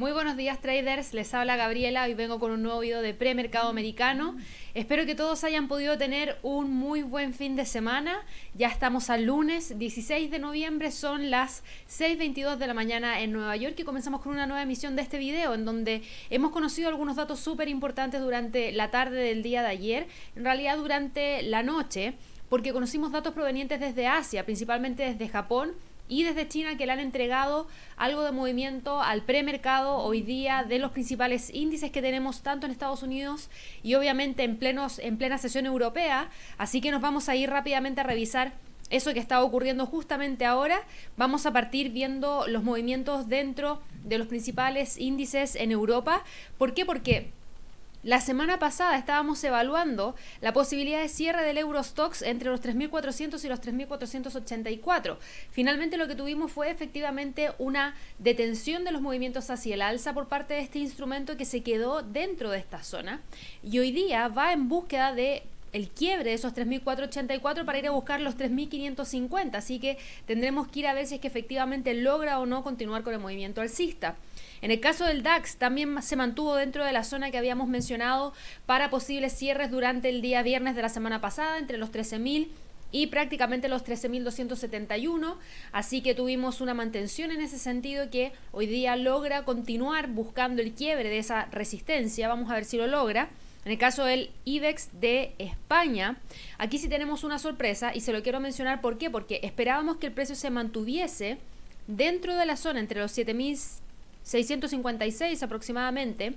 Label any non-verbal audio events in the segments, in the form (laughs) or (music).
Muy buenos días traders, les habla Gabriela, hoy vengo con un nuevo video de premercado americano. Espero que todos hayan podido tener un muy buen fin de semana. Ya estamos al lunes 16 de noviembre, son las 6.22 de la mañana en Nueva York y comenzamos con una nueva emisión de este video en donde hemos conocido algunos datos súper importantes durante la tarde del día de ayer, en realidad durante la noche, porque conocimos datos provenientes desde Asia, principalmente desde Japón y desde China que le han entregado algo de movimiento al premercado hoy día de los principales índices que tenemos tanto en Estados Unidos y obviamente en, plenos, en plena sesión europea. Así que nos vamos a ir rápidamente a revisar eso que está ocurriendo justamente ahora. Vamos a partir viendo los movimientos dentro de los principales índices en Europa. ¿Por qué? Porque la semana pasada estábamos evaluando la posibilidad de cierre del Eurostox entre los 3.400 y los 3.484. Finalmente lo que tuvimos fue efectivamente una detención de los movimientos hacia el alza por parte de este instrumento que se quedó dentro de esta zona y hoy día va en búsqueda de el quiebre de esos 3.484 para ir a buscar los 3.550. Así que tendremos que ir a ver si es que efectivamente logra o no continuar con el movimiento alcista. En el caso del DAX también se mantuvo dentro de la zona que habíamos mencionado para posibles cierres durante el día viernes de la semana pasada, entre los 13.000 y prácticamente los 13.271, así que tuvimos una mantención en ese sentido que hoy día logra continuar buscando el quiebre de esa resistencia, vamos a ver si lo logra. En el caso del IBEX de España, aquí sí tenemos una sorpresa y se lo quiero mencionar ¿por qué? Porque esperábamos que el precio se mantuviese dentro de la zona entre los 7.000 656 aproximadamente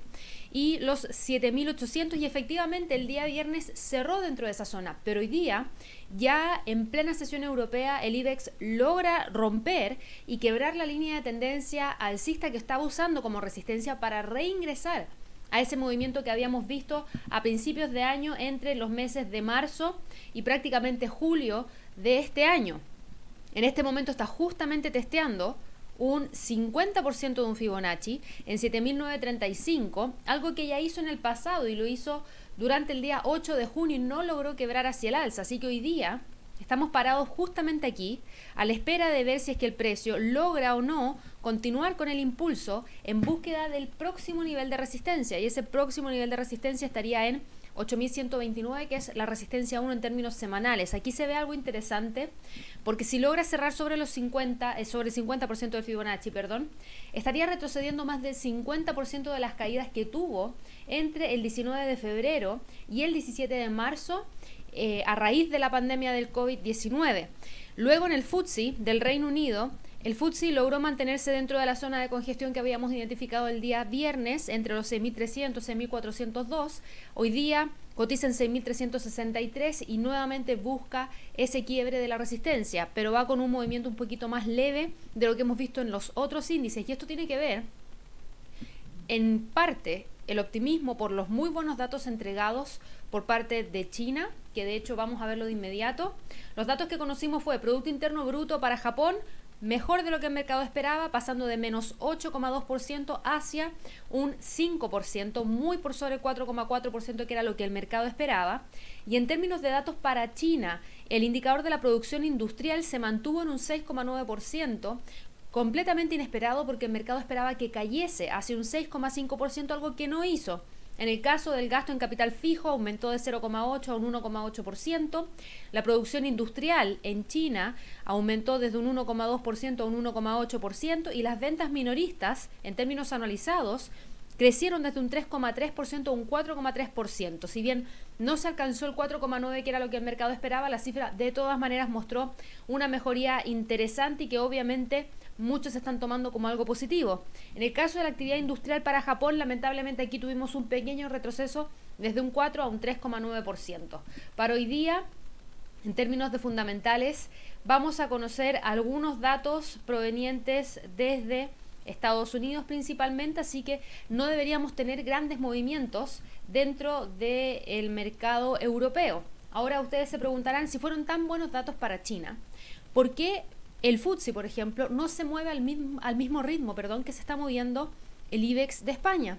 y los 7.800 y efectivamente el día viernes cerró dentro de esa zona, pero hoy día ya en plena sesión europea el IBEX logra romper y quebrar la línea de tendencia alcista que estaba usando como resistencia para reingresar a ese movimiento que habíamos visto a principios de año entre los meses de marzo y prácticamente julio de este año. En este momento está justamente testeando un 50% de un Fibonacci en 7.935, algo que ya hizo en el pasado y lo hizo durante el día 8 de junio y no logró quebrar hacia el alza. Así que hoy día estamos parados justamente aquí a la espera de ver si es que el precio logra o no continuar con el impulso en búsqueda del próximo nivel de resistencia. Y ese próximo nivel de resistencia estaría en 8129, que es la resistencia 1 en términos semanales. Aquí se ve algo interesante, porque si logra cerrar sobre los 50, eh, sobre el 50% de Fibonacci, perdón, estaría retrocediendo más del 50% de las caídas que tuvo entre el 19 de febrero y el 17 de marzo eh, a raíz de la pandemia del COVID-19. Luego en el FTSE del Reino Unido el FTSE logró mantenerse dentro de la zona de congestión que habíamos identificado el día viernes entre los 6.300 y 6.402. Hoy día cotiza en 6.363 y nuevamente busca ese quiebre de la resistencia, pero va con un movimiento un poquito más leve de lo que hemos visto en los otros índices. Y esto tiene que ver, en parte, el optimismo por los muy buenos datos entregados por parte de China, que de hecho vamos a verlo de inmediato. Los datos que conocimos fue Producto Interno Bruto para Japón mejor de lo que el mercado esperaba, pasando de menos 8,2% hacia un 5%, muy por sobre el 4,4% que era lo que el mercado esperaba. Y en términos de datos para China, el indicador de la producción industrial se mantuvo en un 6,9%, completamente inesperado porque el mercado esperaba que cayese hacia un 6,5%, algo que no hizo. En el caso del gasto en capital fijo aumentó de 0,8 a un 1,8%. La producción industrial en China aumentó desde un 1,2% a un 1,8% y las ventas minoristas en términos anualizados crecieron desde un 3,3% a un 4,3%. Si bien no se alcanzó el 4,9% que era lo que el mercado esperaba, la cifra de todas maneras mostró una mejoría interesante y que obviamente muchos están tomando como algo positivo. En el caso de la actividad industrial para Japón, lamentablemente aquí tuvimos un pequeño retroceso desde un 4 a un 3,9%. Para hoy día, en términos de fundamentales, vamos a conocer algunos datos provenientes desde Estados Unidos principalmente, así que no deberíamos tener grandes movimientos dentro del mercado europeo. Ahora ustedes se preguntarán si fueron tan buenos datos para China, ¿por qué el FTSE, por ejemplo, no se mueve al mismo, al mismo ritmo perdón, que se está moviendo el IBEX de España.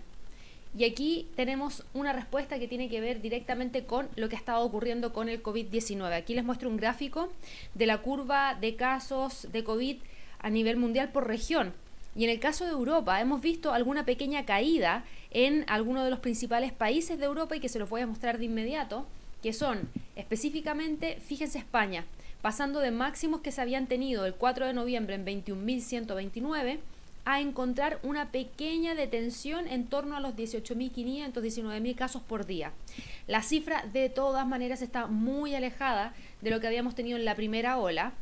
Y aquí tenemos una respuesta que tiene que ver directamente con lo que ha estado ocurriendo con el COVID-19. Aquí les muestro un gráfico de la curva de casos de COVID a nivel mundial por región. Y en el caso de Europa, hemos visto alguna pequeña caída en algunos de los principales países de Europa y que se los voy a mostrar de inmediato, que son específicamente, fíjense España, pasando de máximos que se habían tenido el 4 de noviembre en 21.129 a encontrar una pequeña detención en torno a los 18.500, 19.000 casos por día. La cifra de todas maneras está muy alejada de lo que habíamos tenido en la primera ola,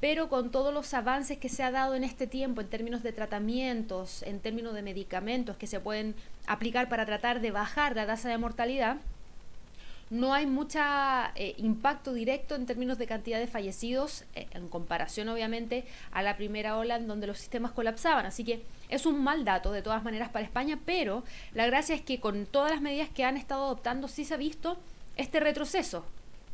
pero con todos los avances que se ha dado en este tiempo en términos de tratamientos, en términos de medicamentos que se pueden aplicar para tratar de bajar la tasa de mortalidad, no hay mucho eh, impacto directo en términos de cantidad de fallecidos, eh, en comparación obviamente a la primera ola en donde los sistemas colapsaban. Así que es un mal dato de todas maneras para España, pero la gracia es que con todas las medidas que han estado adoptando sí se ha visto este retroceso.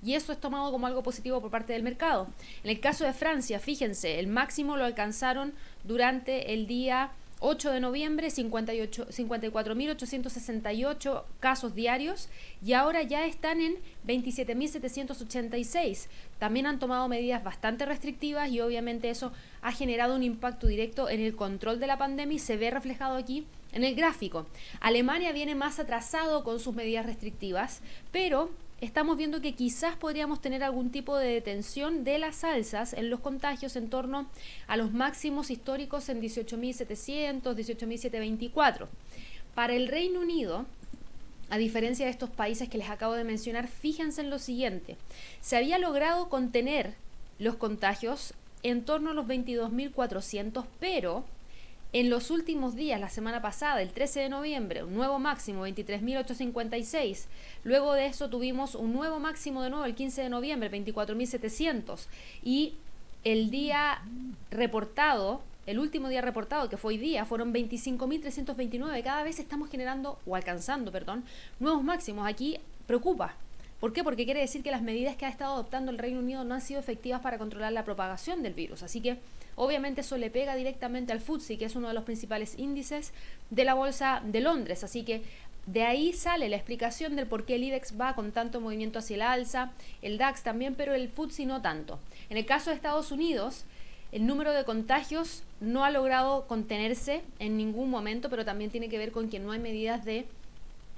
Y eso es tomado como algo positivo por parte del mercado. En el caso de Francia, fíjense, el máximo lo alcanzaron durante el día 8 de noviembre 54.868 casos diarios y ahora ya están en 27.786. También han tomado medidas bastante restrictivas y obviamente eso ha generado un impacto directo en el control de la pandemia y se ve reflejado aquí en el gráfico. Alemania viene más atrasado con sus medidas restrictivas, pero estamos viendo que quizás podríamos tener algún tipo de detención de las alzas en los contagios en torno a los máximos históricos en 18.700, 18.724. Para el Reino Unido, a diferencia de estos países que les acabo de mencionar, fíjense en lo siguiente. Se había logrado contener los contagios en torno a los 22.400, pero en los últimos días, la semana pasada, el 13 de noviembre, un nuevo máximo, 23.856. Luego de eso tuvimos un nuevo máximo de nuevo el 15 de noviembre, 24.700. Y el día reportado, el último día reportado, que fue hoy día, fueron 25.329. Cada vez estamos generando, o alcanzando, perdón, nuevos máximos. Aquí preocupa. ¿Por qué? Porque quiere decir que las medidas que ha estado adoptando el Reino Unido no han sido efectivas para controlar la propagación del virus. Así que obviamente eso le pega directamente al FTSE, que es uno de los principales índices de la Bolsa de Londres. Así que de ahí sale la explicación del por qué el IBEX va con tanto movimiento hacia el alza, el DAX también, pero el FTSE no tanto. En el caso de Estados Unidos, el número de contagios no ha logrado contenerse en ningún momento, pero también tiene que ver con que no hay medidas de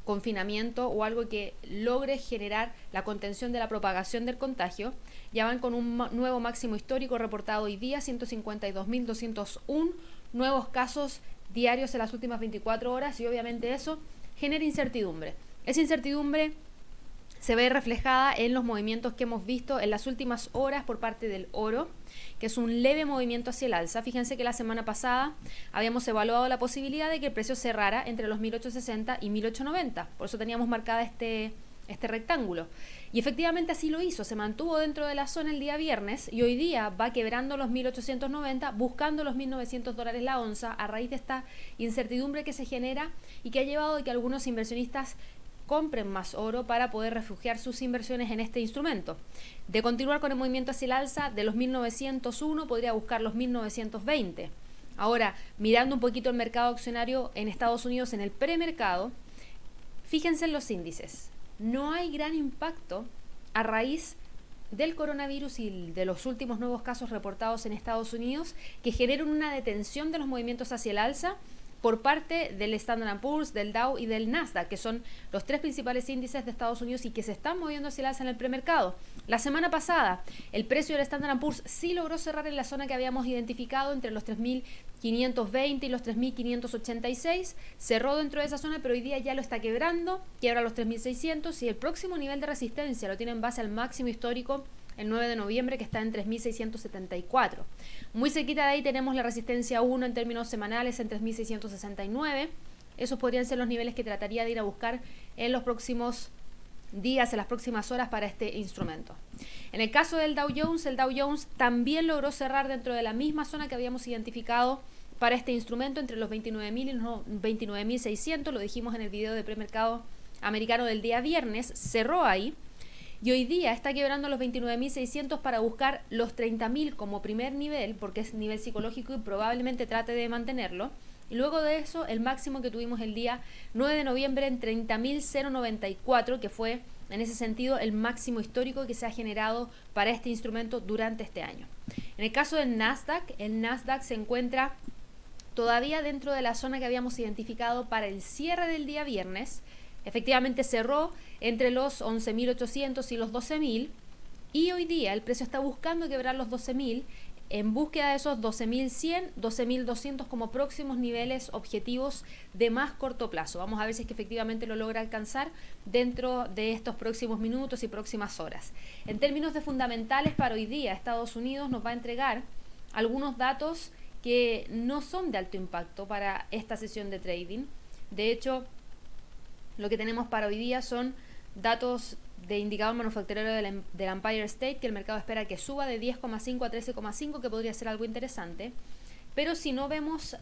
confinamiento o algo que logre generar la contención de la propagación del contagio. Ya van con un nuevo máximo histórico reportado hoy día, 152.201 nuevos casos diarios en las últimas 24 horas y obviamente eso genera incertidumbre. Esa incertidumbre se ve reflejada en los movimientos que hemos visto en las últimas horas por parte del oro, que es un leve movimiento hacia el alza. Fíjense que la semana pasada habíamos evaluado la posibilidad de que el precio cerrara entre los 1860 y 1890, por eso teníamos marcada este, este rectángulo. Y efectivamente así lo hizo, se mantuvo dentro de la zona el día viernes y hoy día va quebrando los 1890, buscando los 1900 dólares la onza a raíz de esta incertidumbre que se genera y que ha llevado a que algunos inversionistas compren más oro para poder refugiar sus inversiones en este instrumento. De continuar con el movimiento hacia el alza, de los 1901 podría buscar los 1920. Ahora, mirando un poquito el mercado accionario en Estados Unidos en el premercado, fíjense en los índices. No hay gran impacto a raíz del coronavirus y de los últimos nuevos casos reportados en Estados Unidos que generan una detención de los movimientos hacia el alza por parte del Standard Poor's, del Dow y del Nasdaq, que son los tres principales índices de Estados Unidos y que se están moviendo hacia el alza en el premercado. La semana pasada, el precio del Standard Poor's sí logró cerrar en la zona que habíamos identificado entre los 3.520 y los 3.586. Cerró dentro de esa zona, pero hoy día ya lo está quebrando, quiebra los 3.600 y el próximo nivel de resistencia lo tiene en base al máximo histórico el 9 de noviembre, que está en 3.674. Muy cerquita de ahí tenemos la resistencia 1 en términos semanales en 3.669. Esos podrían ser los niveles que trataría de ir a buscar en los próximos días, en las próximas horas para este instrumento. En el caso del Dow Jones, el Dow Jones también logró cerrar dentro de la misma zona que habíamos identificado para este instrumento entre los 29.000 y los 29.600, lo dijimos en el video de premercado americano del día viernes, cerró ahí y hoy día está quebrando los 29.600 para buscar los 30.000 como primer nivel, porque es nivel psicológico y probablemente trate de mantenerlo. Y luego de eso, el máximo que tuvimos el día 9 de noviembre en 30.094, que fue en ese sentido el máximo histórico que se ha generado para este instrumento durante este año. En el caso del Nasdaq, el Nasdaq se encuentra todavía dentro de la zona que habíamos identificado para el cierre del día viernes. Efectivamente cerró entre los 11.800 y los 12.000 y hoy día el precio está buscando quebrar los 12.000 en búsqueda de esos 12.100, 12.200 como próximos niveles objetivos de más corto plazo. Vamos a ver si es que efectivamente lo logra alcanzar dentro de estos próximos minutos y próximas horas. En términos de fundamentales para hoy día, Estados Unidos nos va a entregar algunos datos que no son de alto impacto para esta sesión de trading. De hecho, lo que tenemos para hoy día son datos de indicador manufacturero del, em, Empire State, que el mercado espera que suba de 10,5 a 13,5, que podría ser algo interesante. Pero si no vemos,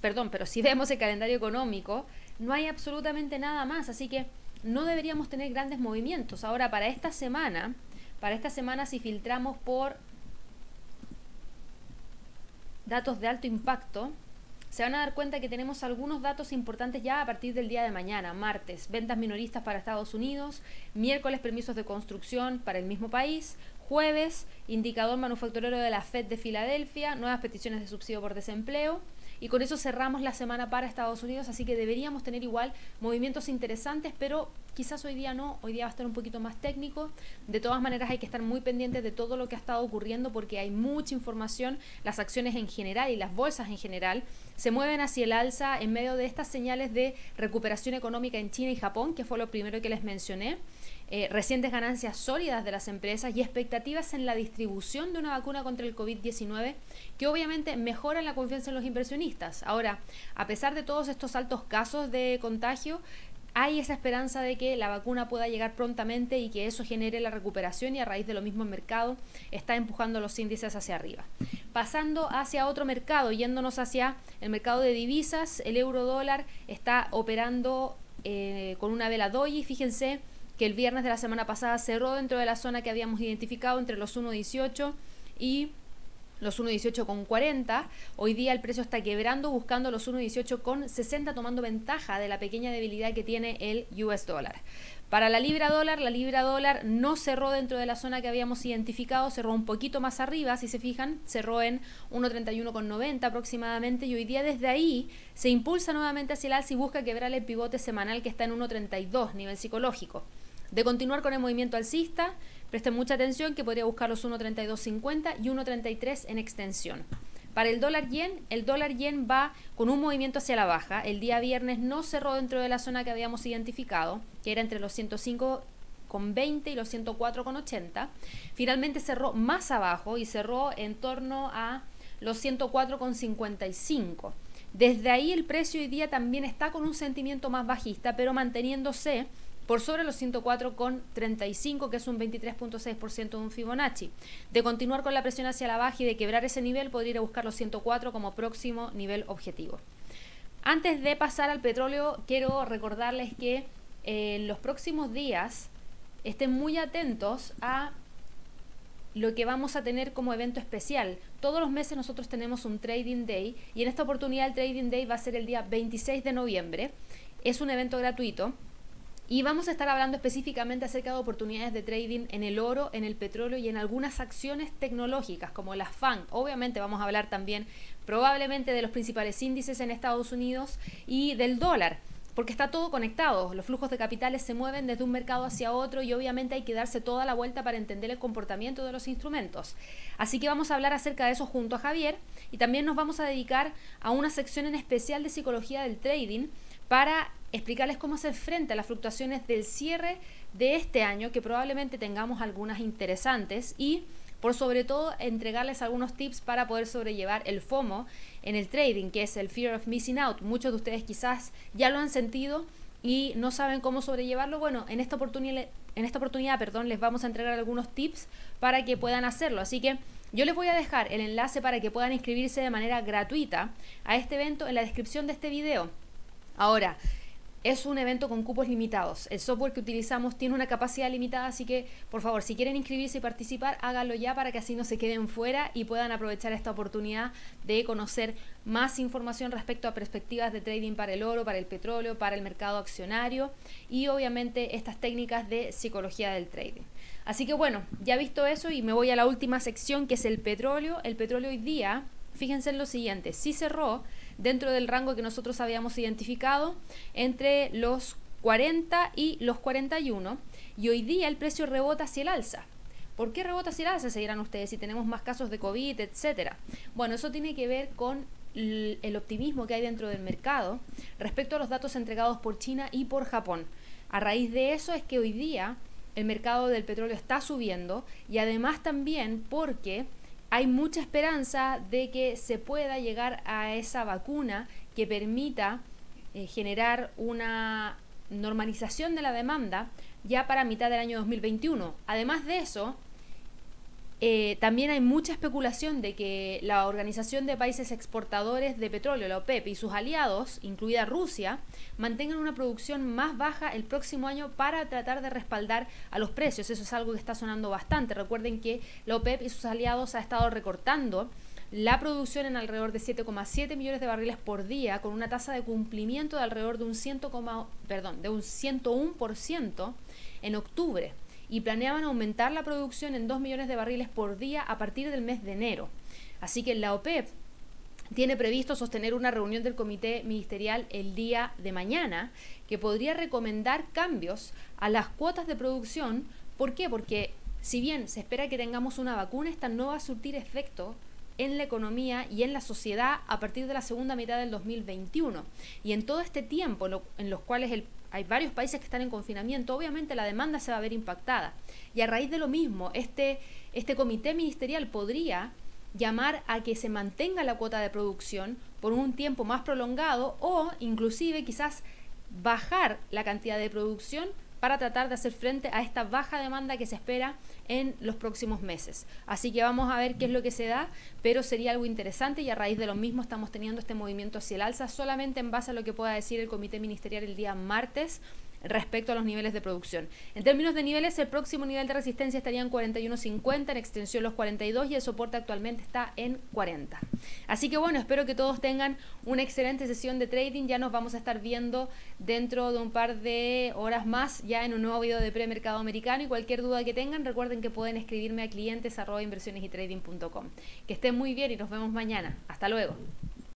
perdón, pero si (laughs) vemos el calendario económico, no hay absolutamente nada más, así que no deberíamos tener grandes movimientos. Ahora, para esta semana, para esta semana si filtramos por datos de alto impacto, se van a dar cuenta que tenemos algunos datos importantes ya a partir del día de mañana, martes, ventas minoristas para Estados Unidos, miércoles permisos de construcción para el mismo país, jueves, indicador manufacturero de la Fed de Filadelfia, nuevas peticiones de subsidio por desempleo, y con eso cerramos la semana para Estados Unidos, así que deberíamos tener igual movimientos interesantes, pero quizás hoy día no, hoy día va a estar un poquito más técnico. De todas maneras hay que estar muy pendientes de todo lo que ha estado ocurriendo porque hay mucha información, las acciones en general y las bolsas en general se mueven hacia el alza en medio de estas señales de recuperación económica en China y Japón, que fue lo primero que les mencioné. Eh, recientes ganancias sólidas de las empresas y expectativas en la distribución de una vacuna contra el COVID-19 que obviamente mejoran la confianza en los inversionistas. Ahora, a pesar de todos estos altos casos de contagio, hay esa esperanza de que la vacuna pueda llegar prontamente y que eso genere la recuperación y a raíz de lo mismo el mercado está empujando los índices hacia arriba. Pasando hacia otro mercado, yéndonos hacia el mercado de divisas, el euro dólar está operando eh, con una vela doji, fíjense, que el viernes de la semana pasada cerró dentro de la zona que habíamos identificado entre los 1.18 y los 1.18 con 40. Hoy día el precio está quebrando buscando los 1.18 con 60 tomando ventaja de la pequeña debilidad que tiene el US dólar. Para la libra dólar, la libra dólar no cerró dentro de la zona que habíamos identificado, cerró un poquito más arriba, si se fijan, cerró en 1.31,90 aproximadamente y hoy día desde ahí se impulsa nuevamente hacia el alza y busca quebrar el pivote semanal que está en 1.32, nivel psicológico. De continuar con el movimiento alcista, presten mucha atención que podría buscar los 1.3250 y 1.33 en extensión. Para el dólar yen, el dólar yen va con un movimiento hacia la baja. El día viernes no cerró dentro de la zona que habíamos identificado, que era entre los 105 con 20 y los 104 con 80. Finalmente cerró más abajo y cerró en torno a los 104 con 55. Desde ahí el precio hoy día también está con un sentimiento más bajista, pero manteniéndose por sobre los 104,35, que es un 23.6% de un Fibonacci. De continuar con la presión hacia la baja y de quebrar ese nivel, podría ir a buscar los 104 como próximo nivel objetivo. Antes de pasar al petróleo, quiero recordarles que eh, en los próximos días estén muy atentos a lo que vamos a tener como evento especial. Todos los meses nosotros tenemos un Trading Day y en esta oportunidad el Trading Day va a ser el día 26 de noviembre. Es un evento gratuito y vamos a estar hablando específicamente acerca de oportunidades de trading en el oro, en el petróleo y en algunas acciones tecnológicas como las FAN. Obviamente vamos a hablar también probablemente de los principales índices en Estados Unidos y del dólar porque está todo conectado. Los flujos de capitales se mueven desde un mercado hacia otro y obviamente hay que darse toda la vuelta para entender el comportamiento de los instrumentos. Así que vamos a hablar acerca de eso junto a Javier y también nos vamos a dedicar a una sección en especial de psicología del trading para explicarles cómo hacer frente a las fluctuaciones del cierre de este año, que probablemente tengamos algunas interesantes y por sobre todo entregarles algunos tips para poder sobrellevar el FOMO en el trading, que es el Fear of Missing Out. Muchos de ustedes quizás ya lo han sentido y no saben cómo sobrellevarlo. Bueno, en esta oportunidad, en esta oportunidad perdón, les vamos a entregar algunos tips para que puedan hacerlo. Así que yo les voy a dejar el enlace para que puedan inscribirse de manera gratuita a este evento en la descripción de este video. Ahora, es un evento con cupos limitados. El software que utilizamos tiene una capacidad limitada, así que por favor, si quieren inscribirse y participar, háganlo ya para que así no se queden fuera y puedan aprovechar esta oportunidad de conocer más información respecto a perspectivas de trading para el oro, para el petróleo, para el mercado accionario y obviamente estas técnicas de psicología del trading. Así que bueno, ya visto eso y me voy a la última sección que es el petróleo. El petróleo hoy día, fíjense en lo siguiente, sí cerró dentro del rango que nosotros habíamos identificado entre los 40 y los 41 y hoy día el precio rebota hacia el alza. ¿Por qué rebota hacia el alza? Se dirán ustedes si tenemos más casos de COVID, etcétera. Bueno, eso tiene que ver con el optimismo que hay dentro del mercado respecto a los datos entregados por China y por Japón. A raíz de eso es que hoy día el mercado del petróleo está subiendo y además también porque hay mucha esperanza de que se pueda llegar a esa vacuna que permita eh, generar una normalización de la demanda ya para mitad del año 2021. Además de eso, eh, también hay mucha especulación de que la Organización de Países Exportadores de Petróleo, la OPEP, y sus aliados, incluida Rusia, mantengan una producción más baja el próximo año para tratar de respaldar a los precios. Eso es algo que está sonando bastante. Recuerden que la OPEP y sus aliados ha estado recortando la producción en alrededor de 7,7 millones de barriles por día, con una tasa de cumplimiento de alrededor de un, 100, perdón, de un 101% en octubre y planeaban aumentar la producción en 2 millones de barriles por día a partir del mes de enero. Así que la OPEP tiene previsto sostener una reunión del comité ministerial el día de mañana que podría recomendar cambios a las cuotas de producción. ¿Por qué? Porque si bien se espera que tengamos una vacuna, esta no va a surtir efecto en la economía y en la sociedad a partir de la segunda mitad del 2021. Y en todo este tiempo en los cuales el hay varios países que están en confinamiento, obviamente la demanda se va a ver impactada. Y a raíz de lo mismo, este, este comité ministerial podría llamar a que se mantenga la cuota de producción por un tiempo más prolongado o inclusive quizás bajar la cantidad de producción para tratar de hacer frente a esta baja demanda que se espera en los próximos meses. Así que vamos a ver qué es lo que se da, pero sería algo interesante y a raíz de lo mismo estamos teniendo este movimiento hacia el alza solamente en base a lo que pueda decir el Comité Ministerial el día martes respecto a los niveles de producción. En términos de niveles, el próximo nivel de resistencia estaría en 41.50, en extensión los 42 y el soporte actualmente está en 40. Así que bueno, espero que todos tengan una excelente sesión de trading. Ya nos vamos a estar viendo dentro de un par de horas más ya en un nuevo video de premercado americano y cualquier duda que tengan, recuerden que pueden escribirme a clientes inversiones y trading.com. Que estén muy bien y nos vemos mañana. Hasta luego.